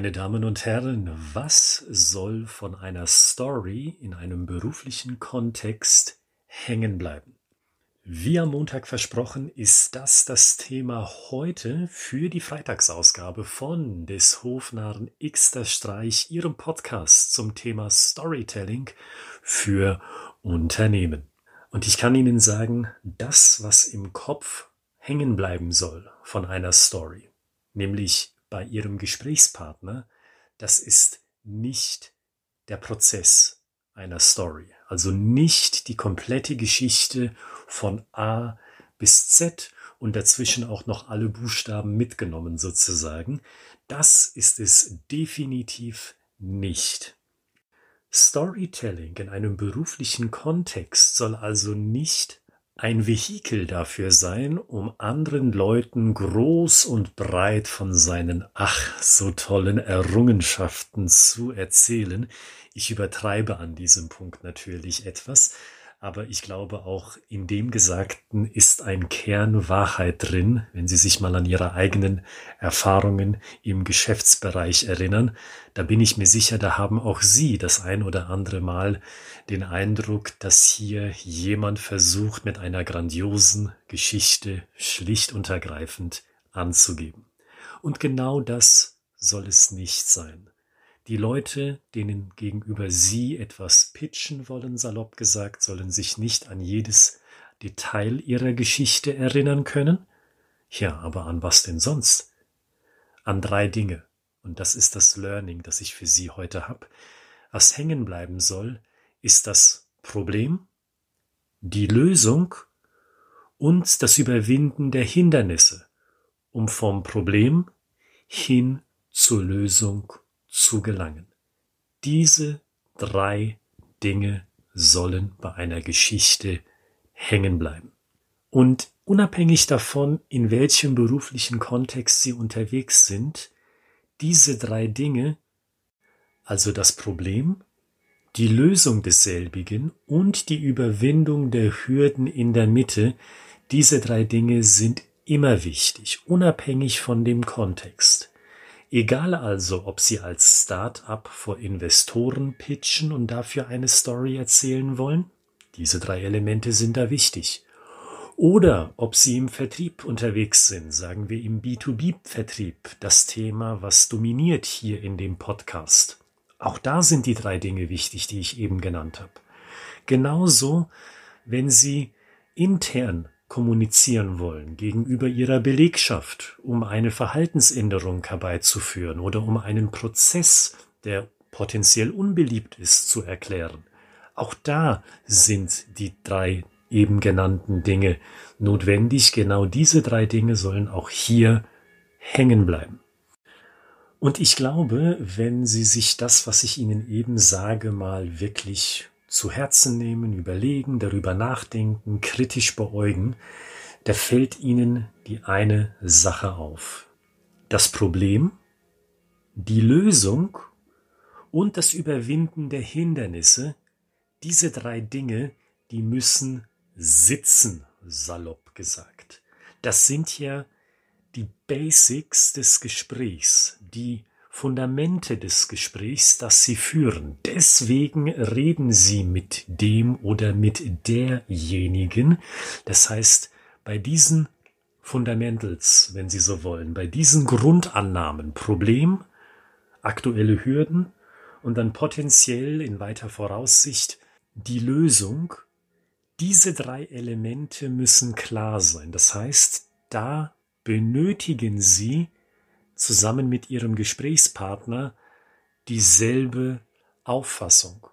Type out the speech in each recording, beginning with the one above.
Meine Damen und Herren, was soll von einer Story in einem beruflichen Kontext hängen bleiben? Wie am Montag versprochen, ist das das Thema heute für die Freitagsausgabe von des Hofnarren Xter Streich, Ihrem Podcast zum Thema Storytelling für Unternehmen. Und ich kann Ihnen sagen, das, was im Kopf hängen bleiben soll von einer Story, nämlich bei Ihrem Gesprächspartner, das ist nicht der Prozess einer Story. Also nicht die komplette Geschichte von A bis Z und dazwischen auch noch alle Buchstaben mitgenommen sozusagen. Das ist es definitiv nicht. Storytelling in einem beruflichen Kontext soll also nicht ein Vehikel dafür sein, um anderen Leuten groß und breit von seinen ach so tollen Errungenschaften zu erzählen. Ich übertreibe an diesem Punkt natürlich etwas, aber ich glaube auch in dem Gesagten ist ein Kern Wahrheit drin, wenn Sie sich mal an Ihre eigenen Erfahrungen im Geschäftsbereich erinnern. Da bin ich mir sicher, da haben auch Sie das ein oder andere Mal den Eindruck, dass hier jemand versucht, mit einer grandiosen Geschichte schlicht und ergreifend anzugeben. Und genau das soll es nicht sein. Die Leute, denen gegenüber Sie etwas pitchen wollen, salopp gesagt, sollen sich nicht an jedes Detail Ihrer Geschichte erinnern können? Ja, aber an was denn sonst? An drei Dinge. Und das ist das Learning, das ich für Sie heute habe. Was hängen bleiben soll, ist das Problem, die Lösung und das Überwinden der Hindernisse, um vom Problem hin zur Lösung zu gelangen. Diese drei Dinge sollen bei einer Geschichte hängen bleiben. Und unabhängig davon, in welchem beruflichen Kontext Sie unterwegs sind, diese drei Dinge, also das Problem, die Lösung desselbigen und die Überwindung der Hürden in der Mitte, diese drei Dinge sind immer wichtig, unabhängig von dem Kontext. Egal also, ob Sie als Start-up vor Investoren pitchen und dafür eine Story erzählen wollen, diese drei Elemente sind da wichtig. Oder ob Sie im Vertrieb unterwegs sind, sagen wir im B2B-Vertrieb, das Thema, was dominiert hier in dem Podcast. Auch da sind die drei Dinge wichtig, die ich eben genannt habe. Genauso, wenn Sie intern kommunizieren wollen gegenüber ihrer Belegschaft, um eine Verhaltensänderung herbeizuführen oder um einen Prozess, der potenziell unbeliebt ist, zu erklären. Auch da sind die drei eben genannten Dinge notwendig. Genau diese drei Dinge sollen auch hier hängen bleiben. Und ich glaube, wenn Sie sich das, was ich Ihnen eben sage, mal wirklich zu Herzen nehmen, überlegen, darüber nachdenken, kritisch beäugen, da fällt ihnen die eine Sache auf. Das Problem, die Lösung und das Überwinden der Hindernisse, diese drei Dinge, die müssen sitzen, salopp gesagt. Das sind ja die Basics des Gesprächs, die Fundamente des Gesprächs, das Sie führen. Deswegen reden Sie mit dem oder mit derjenigen. Das heißt, bei diesen Fundamentals, wenn Sie so wollen, bei diesen Grundannahmen, Problem, aktuelle Hürden und dann potenziell in weiter Voraussicht die Lösung, diese drei Elemente müssen klar sein. Das heißt, da benötigen Sie zusammen mit ihrem Gesprächspartner dieselbe Auffassung,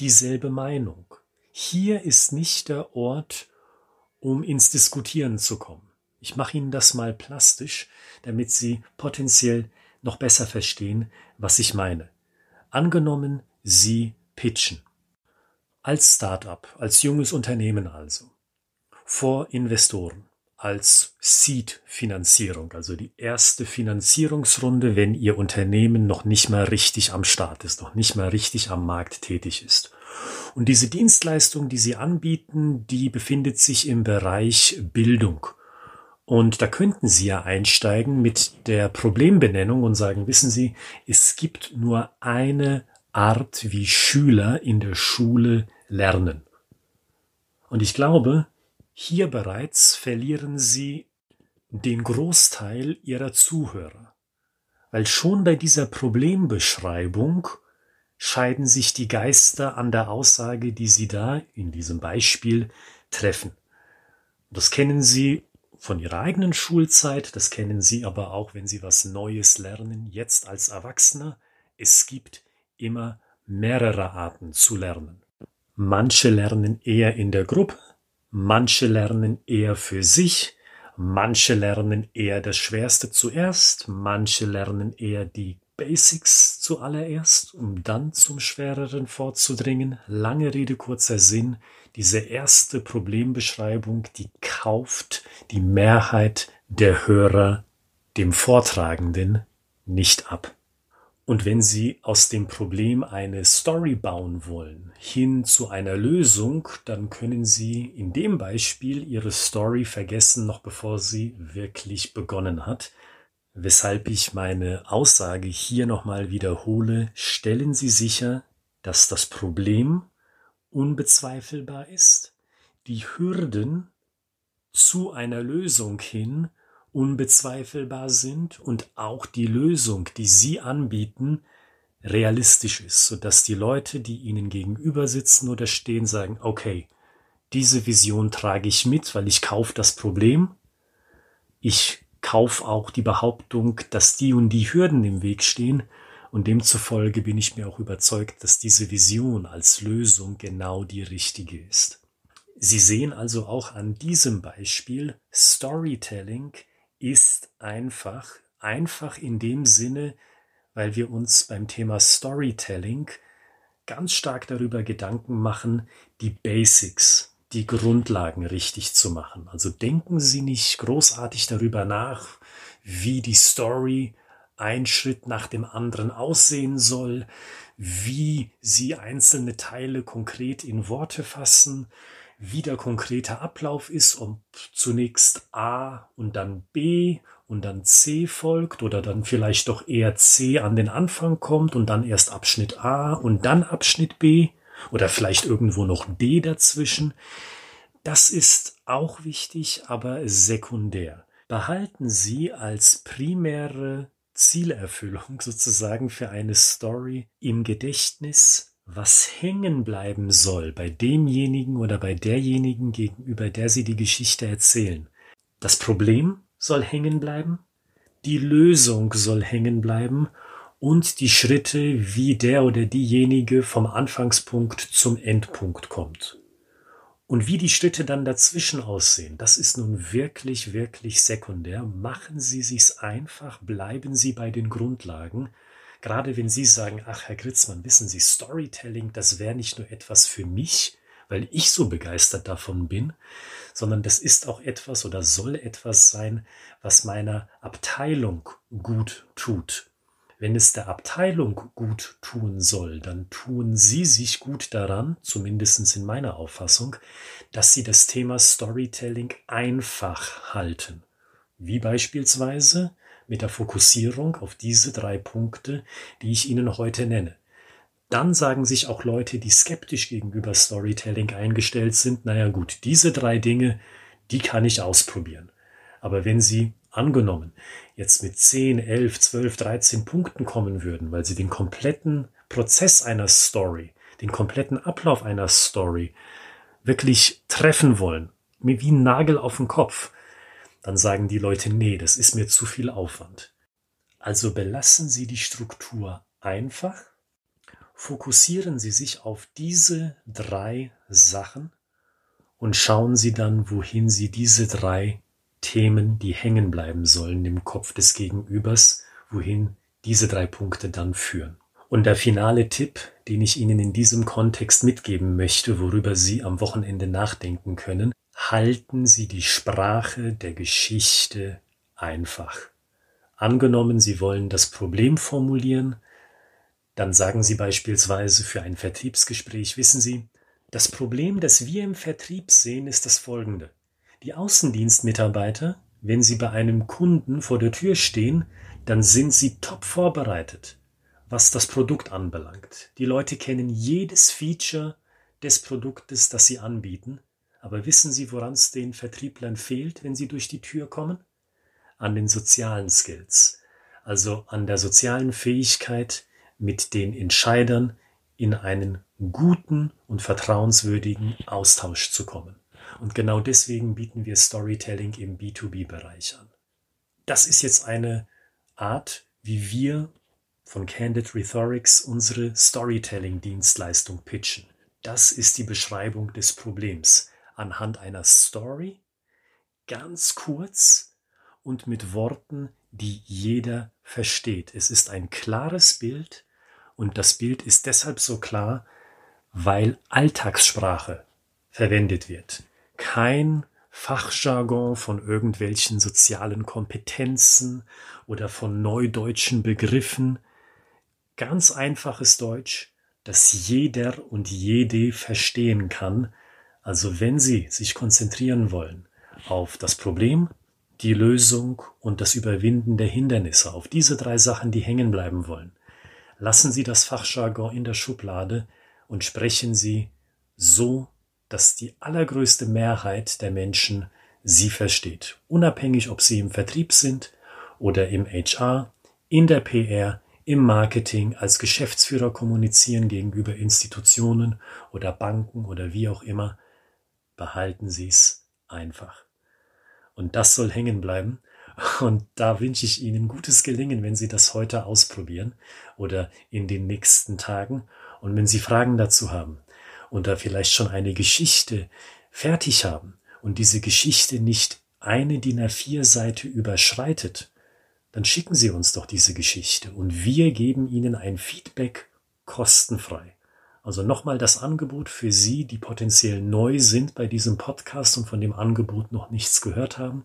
dieselbe Meinung. Hier ist nicht der Ort, um ins Diskutieren zu kommen. Ich mache Ihnen das mal plastisch, damit Sie potenziell noch besser verstehen, was ich meine. Angenommen, Sie pitchen. Als Start-up, als junges Unternehmen also. Vor Investoren als Seed-Finanzierung, also die erste Finanzierungsrunde, wenn Ihr Unternehmen noch nicht mal richtig am Start ist, noch nicht mal richtig am Markt tätig ist. Und diese Dienstleistung, die Sie anbieten, die befindet sich im Bereich Bildung. Und da könnten Sie ja einsteigen mit der Problembenennung und sagen, wissen Sie, es gibt nur eine Art, wie Schüler in der Schule lernen. Und ich glaube, hier bereits verlieren Sie den Großteil Ihrer Zuhörer. Weil schon bei dieser Problembeschreibung scheiden sich die Geister an der Aussage, die Sie da in diesem Beispiel treffen. Das kennen Sie von Ihrer eigenen Schulzeit, das kennen Sie aber auch, wenn Sie was Neues lernen, jetzt als Erwachsener. Es gibt immer mehrere Arten zu lernen. Manche lernen eher in der Gruppe, manche lernen eher für sich, manche lernen eher das Schwerste zuerst, manche lernen eher die Basics zuallererst, um dann zum Schwereren vorzudringen. Lange Rede, kurzer Sinn. Diese erste Problembeschreibung, die kauft die Mehrheit der Hörer dem Vortragenden nicht ab. Und wenn Sie aus dem Problem eine Story bauen wollen, hin zu einer Lösung, dann können Sie in dem Beispiel Ihre Story vergessen, noch bevor sie wirklich begonnen hat. Weshalb ich meine Aussage hier nochmal wiederhole, stellen Sie sicher, dass das Problem unbezweifelbar ist, die Hürden zu einer Lösung hin unbezweifelbar sind und auch die Lösung, die Sie anbieten, realistisch ist, sodass die Leute, die Ihnen gegenüber sitzen oder stehen, sagen, okay, diese Vision trage ich mit, weil ich kaufe das Problem. Ich kaufe auch die Behauptung, dass die und die Hürden im Weg stehen und demzufolge bin ich mir auch überzeugt, dass diese Vision als Lösung genau die richtige ist. Sie sehen also auch an diesem Beispiel, Storytelling ist einfach, einfach in dem Sinne, weil wir uns beim Thema Storytelling ganz stark darüber Gedanken machen, die Basics, die Grundlagen richtig zu machen. Also denken Sie nicht großartig darüber nach, wie die Story ein Schritt nach dem anderen aussehen soll, wie Sie einzelne Teile konkret in Worte fassen, wie der konkrete Ablauf ist, ob zunächst A und dann B und dann C folgt oder dann vielleicht doch eher C an den Anfang kommt und dann erst Abschnitt A und dann Abschnitt B oder vielleicht irgendwo noch D dazwischen. Das ist auch wichtig, aber sekundär. Behalten Sie als primäre Zielerfüllung sozusagen für eine Story im Gedächtnis, was hängen bleiben soll bei demjenigen oder bei derjenigen, gegenüber der Sie die Geschichte erzählen. Das Problem soll hängen bleiben, die Lösung soll hängen bleiben und die Schritte, wie der oder diejenige vom Anfangspunkt zum Endpunkt kommt. Und wie die Schritte dann dazwischen aussehen, das ist nun wirklich, wirklich sekundär. Machen Sie sich's einfach, bleiben Sie bei den Grundlagen Gerade wenn Sie sagen, ach Herr Gritzmann, wissen Sie, Storytelling, das wäre nicht nur etwas für mich, weil ich so begeistert davon bin, sondern das ist auch etwas oder soll etwas sein, was meiner Abteilung gut tut. Wenn es der Abteilung gut tun soll, dann tun Sie sich gut daran, zumindest in meiner Auffassung, dass Sie das Thema Storytelling einfach halten. Wie beispielsweise mit der Fokussierung auf diese drei Punkte, die ich Ihnen heute nenne. Dann sagen sich auch Leute, die skeptisch gegenüber Storytelling eingestellt sind, naja gut, diese drei Dinge, die kann ich ausprobieren. Aber wenn Sie angenommen jetzt mit 10, 11, 12, 13 Punkten kommen würden, weil Sie den kompletten Prozess einer Story, den kompletten Ablauf einer Story wirklich treffen wollen, wie ein Nagel auf den Kopf, dann sagen die Leute, nee, das ist mir zu viel Aufwand. Also belassen Sie die Struktur einfach, fokussieren Sie sich auf diese drei Sachen und schauen Sie dann, wohin Sie diese drei Themen, die hängen bleiben sollen im Kopf des Gegenübers, wohin diese drei Punkte dann führen. Und der finale Tipp, den ich Ihnen in diesem Kontext mitgeben möchte, worüber Sie am Wochenende nachdenken können, halten Sie die Sprache der Geschichte einfach. Angenommen, Sie wollen das Problem formulieren, dann sagen Sie beispielsweise für ein Vertriebsgespräch, wissen Sie, das Problem, das wir im Vertrieb sehen, ist das folgende. Die Außendienstmitarbeiter, wenn Sie bei einem Kunden vor der Tür stehen, dann sind Sie top vorbereitet, was das Produkt anbelangt. Die Leute kennen jedes Feature des Produktes, das Sie anbieten. Aber wissen Sie, woran es den Vertrieblern fehlt, wenn sie durch die Tür kommen? An den sozialen Skills, also an der sozialen Fähigkeit, mit den Entscheidern in einen guten und vertrauenswürdigen Austausch zu kommen. Und genau deswegen bieten wir Storytelling im B2B-Bereich an. Das ist jetzt eine Art, wie wir von Candid Rhetorics unsere Storytelling-Dienstleistung pitchen. Das ist die Beschreibung des Problems anhand einer Story, ganz kurz und mit Worten, die jeder versteht. Es ist ein klares Bild und das Bild ist deshalb so klar, weil Alltagssprache verwendet wird. Kein Fachjargon von irgendwelchen sozialen Kompetenzen oder von neudeutschen Begriffen. Ganz einfaches Deutsch, das jeder und jede verstehen kann. Also wenn Sie sich konzentrieren wollen auf das Problem, die Lösung und das Überwinden der Hindernisse, auf diese drei Sachen, die hängen bleiben wollen, lassen Sie das Fachjargon in der Schublade und sprechen Sie so, dass die allergrößte Mehrheit der Menschen Sie versteht, unabhängig ob Sie im Vertrieb sind oder im HR, in der PR, im Marketing, als Geschäftsführer kommunizieren gegenüber Institutionen oder Banken oder wie auch immer, behalten Sie es einfach. Und das soll hängen bleiben. Und da wünsche ich Ihnen gutes Gelingen, wenn Sie das heute ausprobieren oder in den nächsten Tagen. Und wenn Sie Fragen dazu haben und da vielleicht schon eine Geschichte fertig haben und diese Geschichte nicht eine DIN A4 Seite überschreitet, dann schicken Sie uns doch diese Geschichte und wir geben Ihnen ein Feedback kostenfrei. Also nochmal das Angebot für Sie, die potenziell neu sind bei diesem Podcast und von dem Angebot noch nichts gehört haben.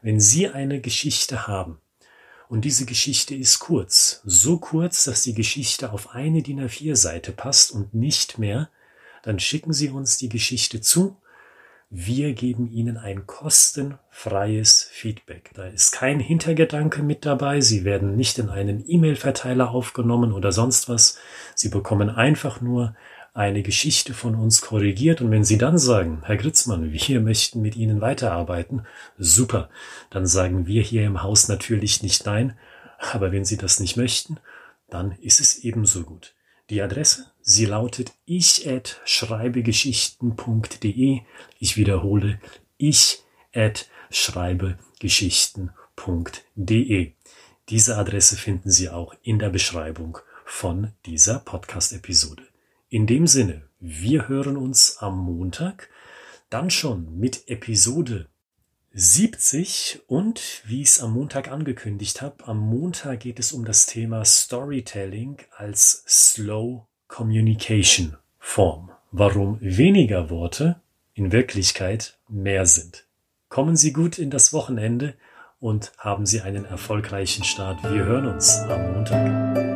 Wenn Sie eine Geschichte haben und diese Geschichte ist kurz, so kurz, dass die Geschichte auf eine DIN A4 Seite passt und nicht mehr, dann schicken Sie uns die Geschichte zu wir geben Ihnen ein kostenfreies Feedback. Da ist kein Hintergedanke mit dabei. Sie werden nicht in einen E-Mail-Verteiler aufgenommen oder sonst was. Sie bekommen einfach nur eine Geschichte von uns korrigiert und wenn Sie dann sagen, Herr Gritzmann, wir möchten mit Ihnen weiterarbeiten, super, dann sagen wir hier im Haus natürlich nicht nein, aber wenn Sie das nicht möchten, dann ist es ebenso gut. Die Adresse, sie lautet ich at schreibegeschichten.de. Ich wiederhole, ich at schreibegeschichten.de. Diese Adresse finden Sie auch in der Beschreibung von dieser Podcast-Episode. In dem Sinne, wir hören uns am Montag, dann schon mit Episode 70 und wie ich es am Montag angekündigt habe, am Montag geht es um das Thema Storytelling als Slow Communication Form. Warum weniger Worte in Wirklichkeit mehr sind. Kommen Sie gut in das Wochenende und haben Sie einen erfolgreichen Start. Wir hören uns am Montag.